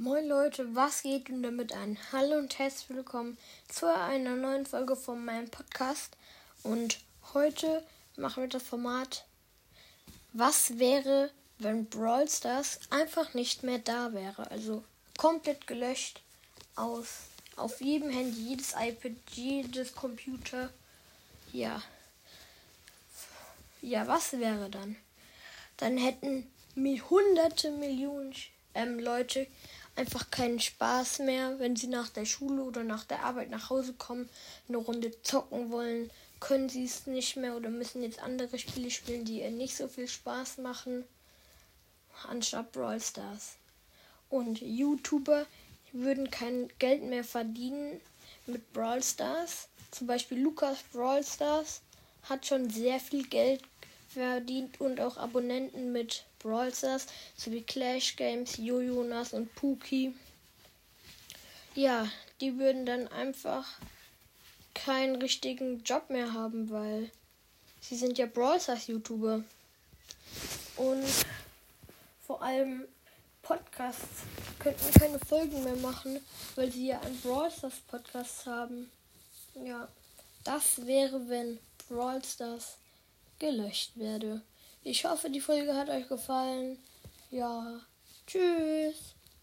Moin Leute, was geht und damit ein Hallo und herzlich willkommen zu einer neuen Folge von meinem Podcast. Und heute machen wir das Format Was wäre, wenn Brawl Stars einfach nicht mehr da wäre? Also komplett gelöscht aus auf jedem Handy, jedes iPad, jedes Computer. Ja. Ja, was wäre dann? Dann hätten hunderte Millionen ähm, Leute einfach keinen Spaß mehr, wenn sie nach der Schule oder nach der Arbeit nach Hause kommen, eine Runde zocken wollen, können sie es nicht mehr oder müssen jetzt andere Spiele spielen, die ihr nicht so viel Spaß machen, anstatt Brawl Stars. Und YouTuber würden kein Geld mehr verdienen mit Brawl Stars. Zum Beispiel Lukas Brawl Stars hat schon sehr viel Geld verdient und auch Abonnenten mit Brawl Stars sowie Clash Games, Jojonas und Puki. Ja, die würden dann einfach keinen richtigen Job mehr haben, weil sie sind ja Brawl Stars YouTuber. Und vor allem Podcasts könnten keine Folgen mehr machen, weil sie ja einen Brawl Stars Podcast haben. Ja, das wäre, wenn Brawl Stars gelöscht werde. Ich hoffe, die Folge hat euch gefallen. Ja, tschüss.